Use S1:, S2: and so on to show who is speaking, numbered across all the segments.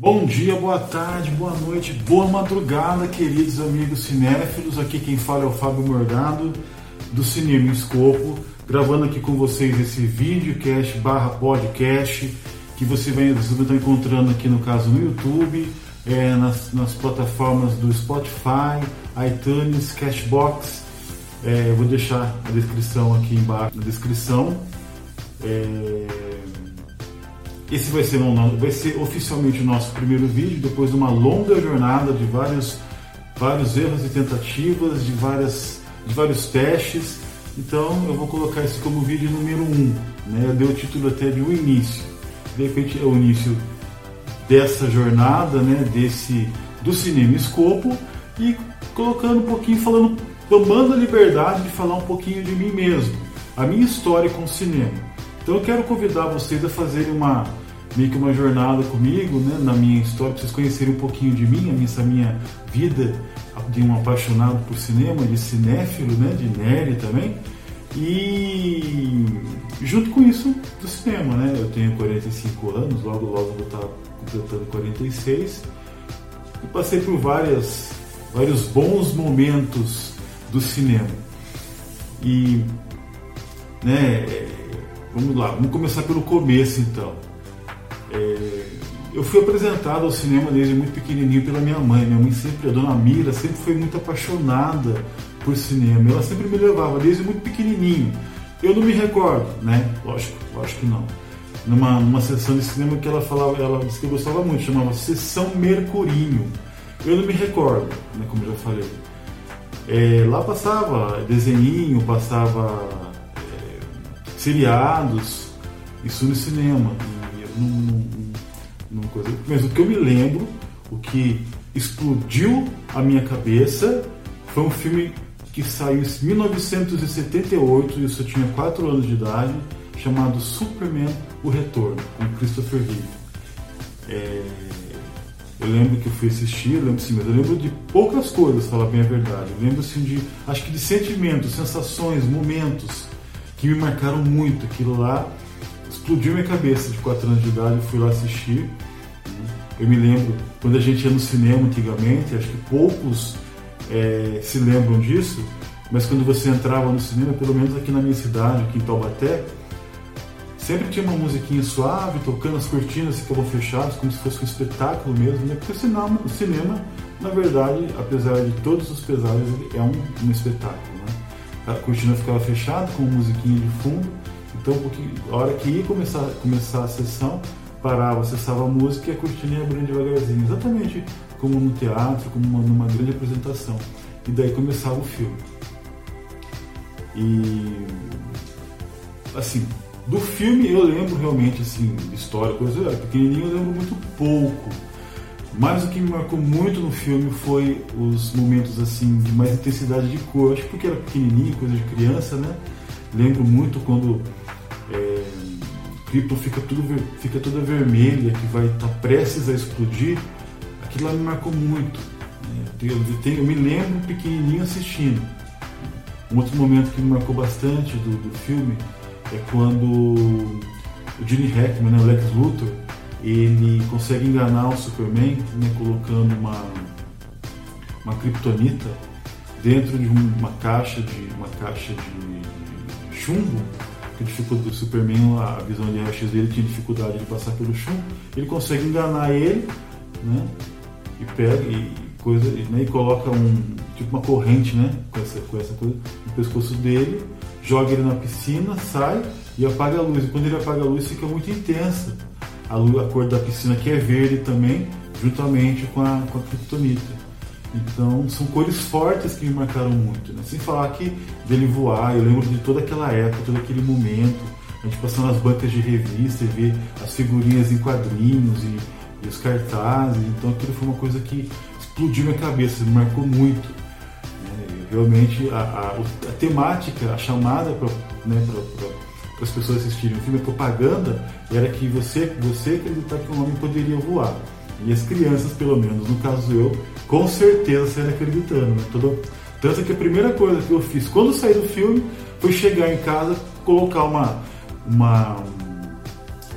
S1: Bom dia, boa tarde, boa noite, boa madrugada, queridos amigos cinéfilos. Aqui quem fala é o Fábio Morgado, do Cinema Escopo, gravando aqui com vocês esse videocast barra podcast que você vai, estar encontrando aqui no caso no YouTube, é, nas, nas, plataformas do Spotify, iTunes, Cashbox. É, vou deixar a descrição aqui embaixo na descrição. É, esse vai ser, vai ser oficialmente o nosso primeiro vídeo, depois de uma longa jornada de vários, vários erros e tentativas, de, várias, de vários testes. Então eu vou colocar esse como vídeo número 1. Um, né? Eu dei o título até de O Início. De repente é o início dessa jornada, né? desse, do cinema escopo e colocando um pouquinho, falando, tomando a liberdade de falar um pouquinho de mim mesmo, a minha história com o cinema. Então eu quero convidar vocês a fazerem uma meio que uma jornada comigo, né, na minha história, para vocês conhecerem um pouquinho de mim, essa minha vida de um apaixonado por cinema, de cinéfilo, né, de nerd também. E junto com isso, do cinema, né? Eu tenho 45 anos, logo logo vou estar completando 46. E passei por várias, vários bons momentos do cinema. E, né, vamos lá, vamos começar pelo começo então. É, eu fui apresentado ao cinema desde muito pequenininho pela minha mãe. Minha mãe sempre, a dona Mira, sempre foi muito apaixonada por cinema. Ela sempre me levava desde muito pequenininho. Eu não me recordo, né? Lógico, lógico que não. Numa, numa sessão de cinema que ela falava, ela disse que eu gostava muito, chamava Sessão Mercurinho. Eu não me recordo, né, como já falei. É, lá passava desenhinho, passava seriados, isso no cinema num, num, coisa. Mas o que eu me lembro, o que explodiu a minha cabeça, foi um filme que saiu em 1978, isso eu tinha 4 anos de idade, chamado Superman O Retorno, com Christopher Reeve. É, eu lembro que eu fui assistir, eu lembro, sim, mas eu lembro de poucas coisas, falar bem a verdade. Eu lembro assim, de, acho que de sentimentos, sensações, momentos que me marcaram muito. Aquilo lá explodiu minha cabeça de 4 anos de idade, eu fui lá assistir. Eu me lembro, quando a gente ia no cinema antigamente, acho que poucos é, se lembram disso, mas quando você entrava no cinema, pelo menos aqui na minha cidade, aqui em Taubaté, sempre tinha uma musiquinha suave, tocando, as cortinas ficavam fechadas, como se fosse um espetáculo mesmo, né? Porque o cinema, o cinema na verdade, apesar de todos os pesares, é um, um espetáculo. A cortina ficava fechada, com musiquinha de fundo, então, a hora que ia começar, começar a sessão, parava, acessava a música e a cortina ia abrindo devagarzinho, exatamente como no teatro, como uma, numa grande apresentação. E daí começava o filme. E assim, do filme eu lembro realmente assim, história, coisa, eu era pequenininho, eu lembro muito pouco. Mas o que me marcou muito no filme foi os momentos assim de mais intensidade de cor, acho que porque era pequenininho, coisa de criança, né? Lembro muito quando é, Krypton fica, tudo, fica toda vermelha, que vai estar tá prestes a explodir. Aquilo lá me marcou muito. Né? Eu, tenho, eu me lembro pequenininho assistindo. Um outro momento que me marcou bastante do, do filme é quando o Gene Hackman, né, o Lex Luthor, ele consegue enganar o Superman, né, colocando uma, uma kryptonita dentro de uma caixa de uma caixa de chumbo, que dificulta o Superman, a visão de raio-x dele tinha dificuldade de passar pelo chumbo, ele consegue enganar ele, né? E pega e coisa, né? E coloca um tipo uma corrente, né? Com essa, com essa coisa no pescoço dele, joga ele na piscina, sai e apaga a luz. E quando ele apaga a luz fica muito intensa. A, a cor da piscina que é verde também, juntamente com a, com a kryptonita. Então, são cores fortes que me marcaram muito. Né? Sem falar que dele voar, eu lembro de toda aquela época, todo aquele momento, a gente passando nas bancas de revista e ver as figurinhas em quadrinhos e, e os cartazes. Então, aquilo foi uma coisa que explodiu minha cabeça, me marcou muito. Né? Realmente, a, a, a, temática, a chamada para né, as pessoas assistirem o filme, a propaganda, era que você, você acreditar que um homem poderia voar. E as crianças, pelo menos, no caso eu, com certeza saíram acreditando. Né? Todo... Tanto que a primeira coisa que eu fiz quando saí do filme foi chegar em casa, colocar uma, uma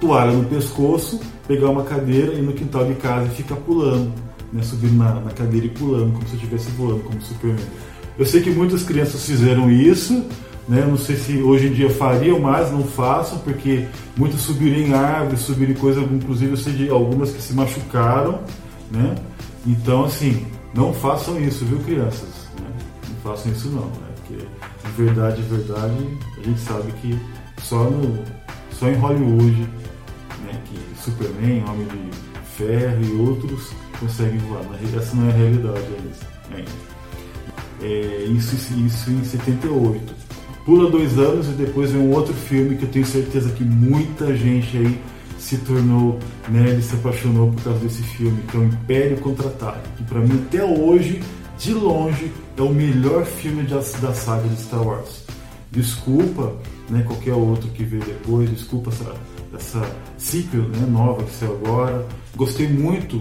S1: toalha no pescoço, pegar uma cadeira e no quintal de casa e ficar pulando, né? subindo na, na cadeira e pulando, como se estivesse voando, como Superman. Eu sei que muitas crianças fizeram isso, né? Não sei se hoje em dia fariam mais, não façam, porque muitas subiram em árvores, subiram em coisas, inclusive eu sei de algumas que se machucaram, né? Então, assim, não façam isso, viu, crianças? Né? Não façam isso não, né? Porque de verdade, de verdade, a gente sabe que só, no, só em Hollywood, né, que Superman, Homem de Ferro e outros conseguem voar. Mas essa não é a realidade ainda. É, isso, isso em 78. Pula dois anos e depois vem um outro filme que eu tenho certeza que muita gente aí se tornou, né, ele se apaixonou por causa desse filme, que é o Império Contra-Ataque, que para mim até hoje, de longe, é o melhor filme da, saga de Star Wars. Desculpa, né, qualquer outro que veio depois, desculpa essa, essa sequel né, nova que saiu agora. Gostei muito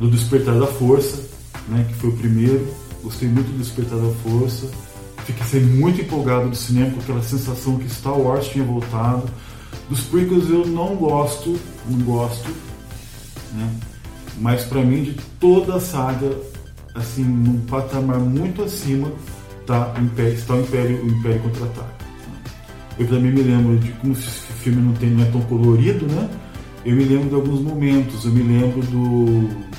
S1: do Despertar da Força, né, que foi o primeiro. Gostei muito do Despertar da Força fiquei muito empolgado do cinema com aquela sensação que Star Wars tinha voltado. Dos prequels eu não gosto, não gosto, né? Mas para mim de toda a saga, assim, num patamar muito acima, tá Império, está o Império, o Império contra-ataca. Eu também me lembro de como esse filme não, tem, não é tão colorido, né? Eu me lembro de alguns momentos, eu me lembro do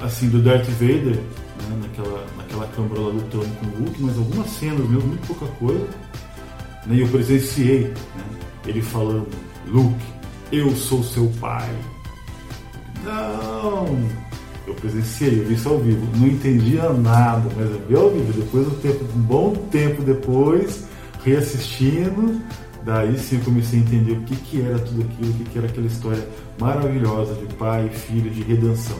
S1: assim do Darth Vader né, naquela, naquela câmara lutando com o Luke, mas algumas cenas mesmo, muito pouca coisa. Né, e eu presenciei né, ele falando, Luke, eu sou seu pai. Não! Eu presenciei, eu vi isso ao vivo. Não entendia nada, mas eu vi ao vivo. Depois, um, tempo, um bom tempo depois, reassistindo, daí sim eu comecei a entender o que, que era tudo aquilo, o que, que era aquela história maravilhosa de pai e filho, de redenção.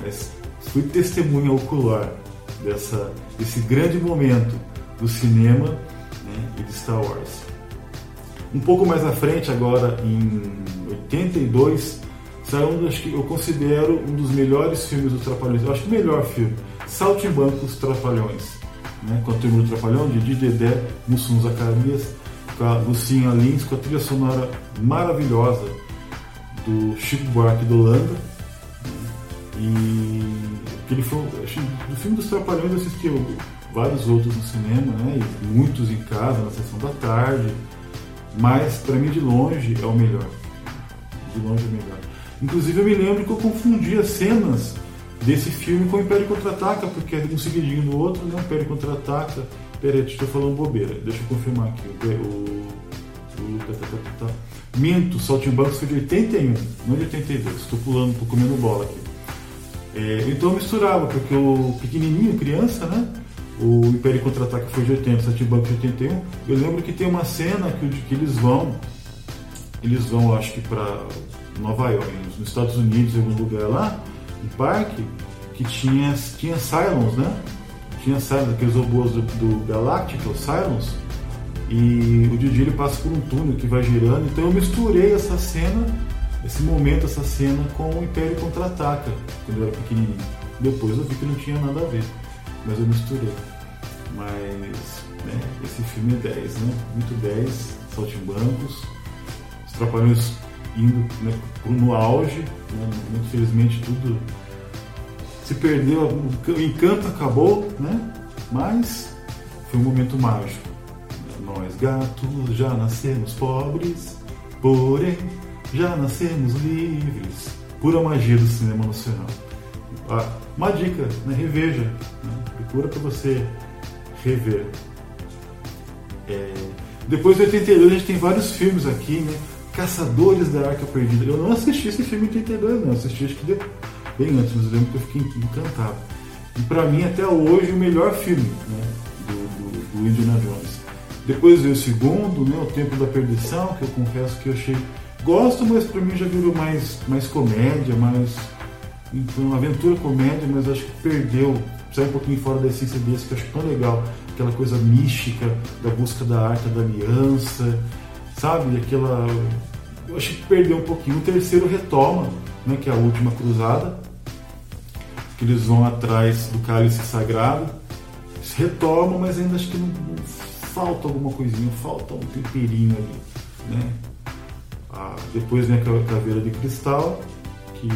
S1: Mas fui testemunha ocular dessa, desse grande momento do cinema né, e de Star Wars. Um pouco mais à frente, agora em 82, saiu um acho que eu considero um dos melhores filmes dos Trapalhões. Eu acho que o melhor filme, Saltimbancos Trapalhões. Né, com a turma do Trapalhão, de Dedé, Mussum Zacarias, com a Lucinha Lins, com a trilha sonora maravilhosa do Chico Buarque do Holanda. Né, e ele foi, acho, do filme dos Trapalhões eu assisti vários outros no cinema, né? E muitos em casa, na sessão da tarde. Mas para mim de longe é o melhor. De longe é o melhor. Inclusive eu me lembro que eu confundia cenas desse filme com o Império Contra-Ataca, porque é um seguidinho do outro, né? Império Contra-Ataca. Peraí, estou falando bobeira. Deixa eu confirmar aqui. O, o, tá, tá, tá, tá. Minto, Saltimbancos foi de 81, não de 82. Estou pulando, estou comendo bola aqui. É, então misturava, porque o pequenininho, criança, né? O Império Contra-Ataque foi de 80, Sete Banco de 81. Eu lembro que tem uma cena que, que eles vão, eles vão, acho que para Nova York, nos Estados Unidos, em algum lugar lá, um parque, que tinha, tinha Cylons, né? Tinha Cylons, aqueles robôs do, do Galactic, o Cylons. E o Didi ele passa por um túnel que vai girando. Então eu misturei essa cena esse momento, essa cena com o Império Contra-Ataca, quando eu era pequenininho. Depois eu vi que não tinha nada a ver, mas eu misturei. Mas né, esse filme é 10, né? Muito 10, Saltimbancos, os Trapalhões indo né, no auge, né? infelizmente tudo se perdeu, o encanto acabou, né? Mas foi um momento mágico. Nós gatos já nascemos pobres, porém já nascemos livres. Pura magia do cinema nacional. Ah, uma dica, né? reveja. Né? Procura para você rever. É... Depois de 82 a gente tem vários filmes aqui, né? Caçadores da Arca Perdida. Eu não assisti esse filme em 82, não. Assisti acho que bem antes, mas eu lembro que eu fiquei encantado. E para mim, até hoje, o melhor filme né? do, do, do Indiana Jones. Depois veio o segundo, né? O Tempo da Perdição, que eu confesso que eu achei Gosto, mas para mim já virou mais, mais comédia, mais. Então, aventura comédia, mas acho que perdeu, sai um pouquinho fora da essência desse, que eu acho tão legal, aquela coisa mística da busca da arte da aliança, sabe? Aquela. Eu acho que perdeu um pouquinho. O terceiro retoma, né, que é a última cruzada, que eles vão atrás do cálice sagrado, eles retomam, mas ainda acho que não, não falta alguma coisinha, falta um temperinho ali, né? A Depois vem a Caveira de Cristal, que.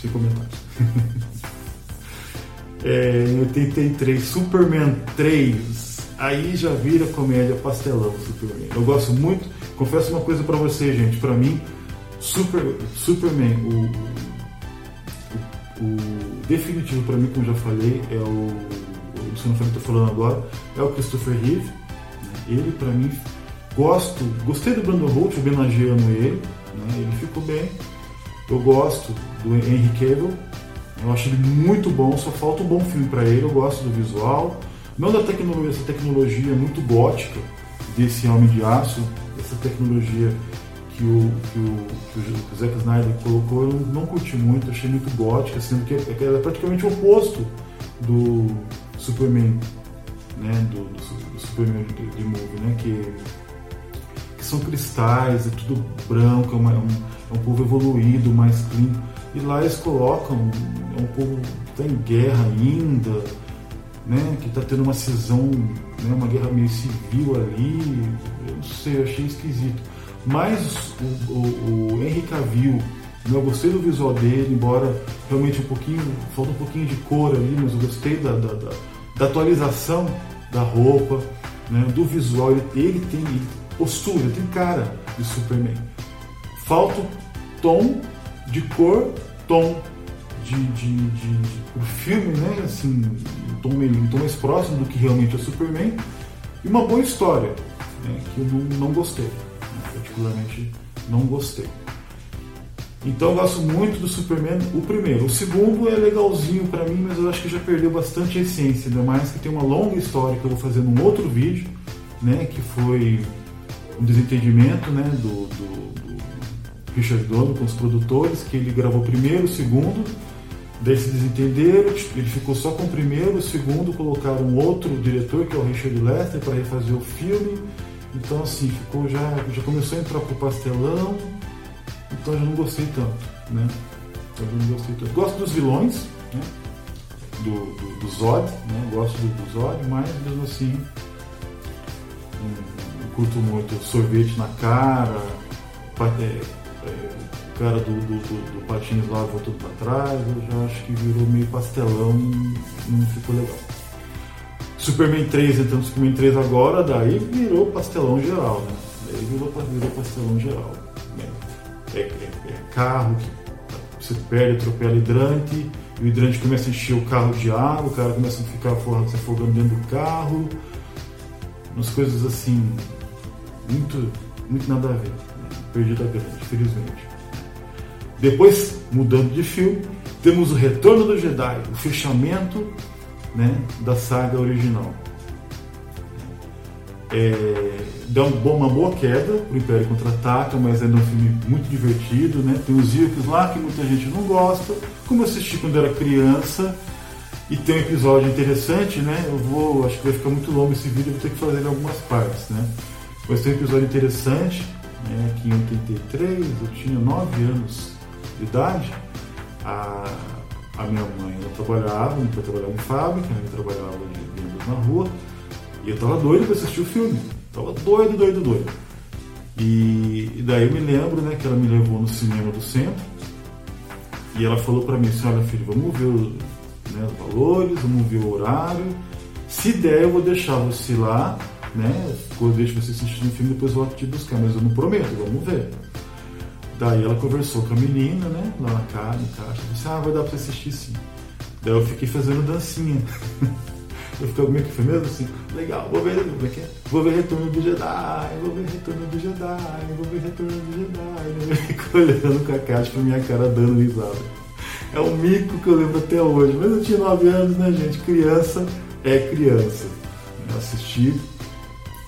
S1: sem comentários. é, em 83, Superman 3. Aí já vira comédia pastelão Superman. Eu gosto muito, confesso uma coisa para você, gente. Para mim, Super, Superman, o, o, o definitivo para mim, como já falei, é o. O Luciano Franco está falando agora, é o Christopher Reeve. Ele, para mim, gosto, gostei do Brandon Holt homenageando ele, né? ele ficou bem. Eu gosto do Henry Cavill, eu acho ele muito bom, só falta um bom filme para ele. Eu gosto do visual, não da tecnologia, essa tecnologia muito gótica desse Homem de Aço, essa tecnologia que o, que o, que o Zack Snyder colocou, eu não curti muito, achei muito gótica, sendo que é, é praticamente o oposto do Superman, né, do, do, do Superman de, de movie, né, que são cristais, é tudo branco, é, uma, é, um, é um povo evoluído, mais clean. E lá eles colocam, é um povo que está em guerra ainda, né, que está tendo uma cisão, né, uma guerra meio civil ali, eu não sei, eu achei esquisito. Mas o, o, o Henry Cavill, eu gostei do visual dele, embora realmente um pouquinho, falta um pouquinho de cor ali, mas eu gostei da, da, da, da atualização da roupa, né, do visual, ele, ele tem postura, tem cara de Superman. Falta o tom de cor, tom de, de, de, de filme, né? Assim, um tom, um tom mais próximo do que realmente é Superman. E uma boa história, né, que eu não, não gostei. Né, particularmente não gostei. Então eu gosto muito do Superman, o primeiro. O segundo é legalzinho para mim, mas eu acho que já perdeu bastante a essência, ainda mais que tem uma longa história que eu vou fazer num outro vídeo, né? Que foi um desentendimento né, do, do, do Richard Donner com os produtores, que ele gravou primeiro, segundo, daí se desentenderam, ele ficou só com o primeiro, o segundo, colocaram um outro diretor, que é o Richard Lester, para refazer o filme. Então assim, ficou já, já começou a entrar pro pastelão, então já não gostei tanto, né? Então já não gostei tanto. Gosto dos vilões, né? Do, do, do Zod, né? Gosto do, do Zod, mas mesmo assim curto muito sorvete na cara, é, é, cara do, do, do, do patins lá voltou para trás, eu já acho que virou meio pastelão e não ficou legal. Superman 3, entrando Superman 3 agora, daí virou pastelão geral, né? Daí virou, virou pastelão geral. Né? É, é, é, carro que você perde, atropela hidrante, o hidrante começa a encher o carro de água, o cara começa a ficar se afogando dentro do carro, umas coisas assim, muito, muito nada a ver. Perdida grande, infelizmente. Depois, mudando de filme, temos o Retorno do Jedi, o fechamento né, da saga original. É, deu uma boa queda pro Império Contra-Ataca, mas é um filme muito divertido, né? Tem os Irks lá que muita gente não gosta, como eu assisti quando era criança, e tem um episódio interessante, né? Eu vou, acho que vai ficar muito longo esse vídeo, vou ter que fazer em algumas partes, né? Mas tem um episódio interessante, né? Que em 83 eu tinha 9 anos de idade, a, a minha mãe ela trabalhava, pai trabalhava em fábrica, né? eu trabalhava de na rua, e eu tava doido para assistir o filme. Tava doido, doido, doido. E, e, daí eu me lembro, né, que ela me levou no cinema do centro e ela falou para mim assim, olha filho, vamos ver né, os valores, vamos ver o horário. Se der, eu vou deixar você lá, né? Eu deixo você assistir o filme, depois volto te buscar, mas eu não prometo, vamos ver. Daí ela conversou com a menina, né? Lá na casa, no caixa, disse, ah, vai dar pra você assistir sim. Daí eu fiquei fazendo dancinha. Eu fiquei meio que foi mesmo assim, legal, vou ver, como é que é? Vou ver Retorno do Jedi, vou ver Retorno do Jedi, vou ver Retorno do Jedi. Eu fico olhando com a caixa pra minha cara dando risada. É um mico que eu lembro até hoje, mas eu tinha 9 anos, né, gente? Criança é criança. Eu assisti,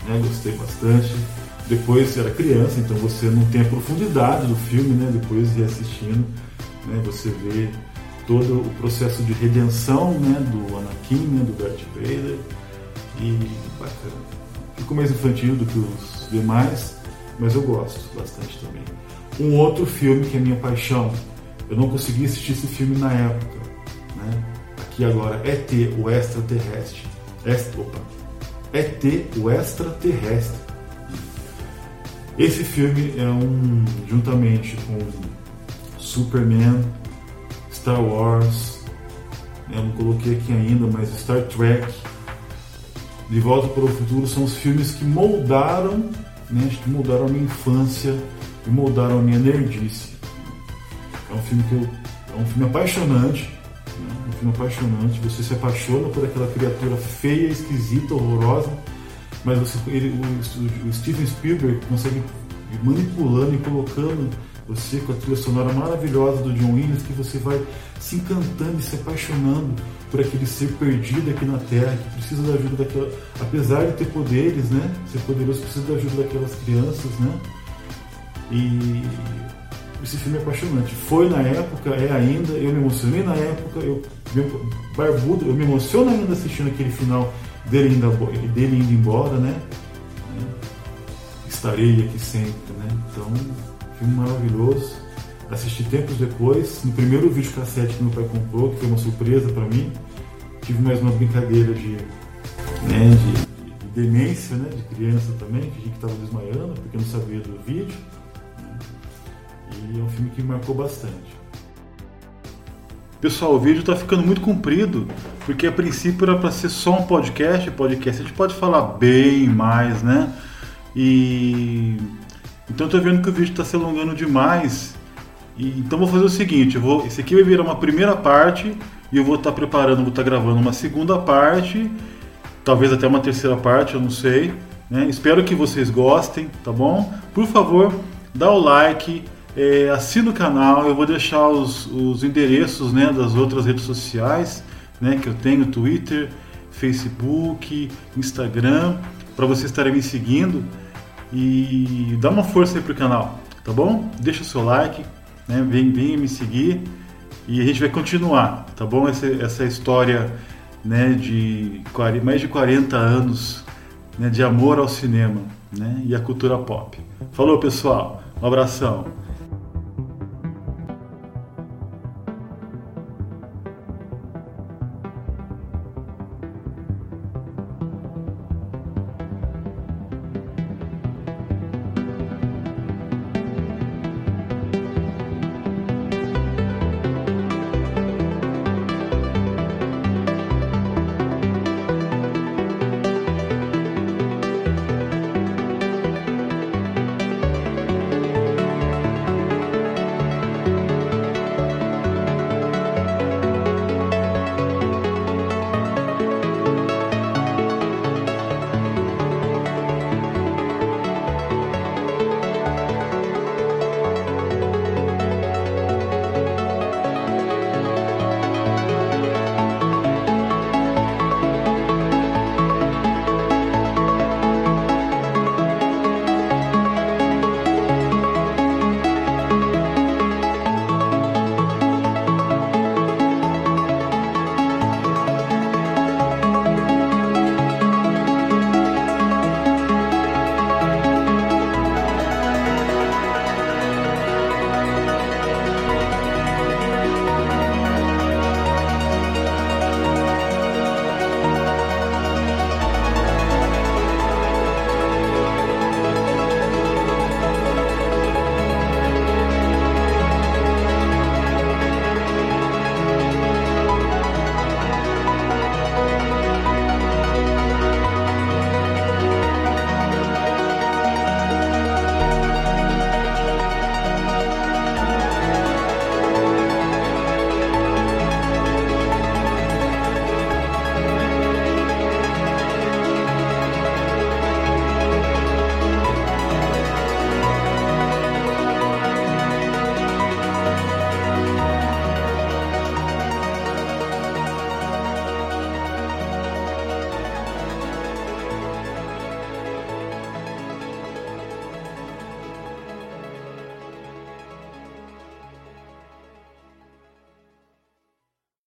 S1: né, gostei bastante. Depois era criança, então você não tem a profundidade do filme, né? Depois reassistindo, né, você vê todo o processo de redenção né, do Anakin, né, do Darth Vader. E bacana. Ficou mais infantil do que os demais, mas eu gosto bastante também. Um outro filme que é minha paixão, eu não consegui assistir esse filme na época. Né? Aqui agora, ET, o extraterrestre. Est, opa. ET, o extraterrestre. Esse filme é um, juntamente com Superman, Star Wars, eu não coloquei aqui ainda, mas Star Trek, De Volta para o Futuro são os filmes que moldaram, né, que moldaram a minha infância e moldaram a minha nerdice. É um filme que eu, é um filme apaixonante, né, apaixonante. Você se apaixona por aquela criatura feia, esquisita, horrorosa, mas você, ele, o, o Steven Spielberg consegue ir manipulando e colocando você com a trilha sonora maravilhosa do John Williams, que você vai se encantando e se apaixonando por aquele ser perdido aqui na Terra, que precisa da ajuda daquela. Apesar de ter poderes, né? Ser poderoso precisa da ajuda daquelas crianças, né? E esse filme é apaixonante. Foi na época, é ainda, eu me emocionei na época, eu barbudo, eu me emociono ainda assistindo aquele final dele indo, dele indo embora, né? Estarei aqui sempre, né? Então filme maravilhoso. Assisti tempos depois, no primeiro vídeo cassete que meu pai comprou, que foi uma surpresa para mim. Tive mais uma brincadeira de, né, de, de, demência, né, de criança também, que a gente estava desmaiando, porque não sabia do vídeo. E é um filme que marcou bastante. Pessoal, o vídeo está ficando muito comprido, porque a princípio era para ser só um podcast, podcast a gente pode falar bem mais, né? E então estou vendo que o vídeo está se alongando demais. E, então vou fazer o seguinte, vou, esse aqui vai virar uma primeira parte e eu vou estar tá preparando, vou estar tá gravando uma segunda parte, talvez até uma terceira parte, eu não sei. Né? Espero que vocês gostem, tá bom? Por favor, dá o like, é, assina o canal, eu vou deixar os, os endereços né, das outras redes sociais né, que eu tenho, Twitter, Facebook, Instagram, para vocês estarem me seguindo e dá uma força aí pro canal, tá bom? Deixa o seu like, né? vem, vem me seguir e a gente vai continuar, tá bom? Essa, essa história né, de mais de 40 anos né, de amor ao cinema né, e à cultura pop. Falou, pessoal. Um abração.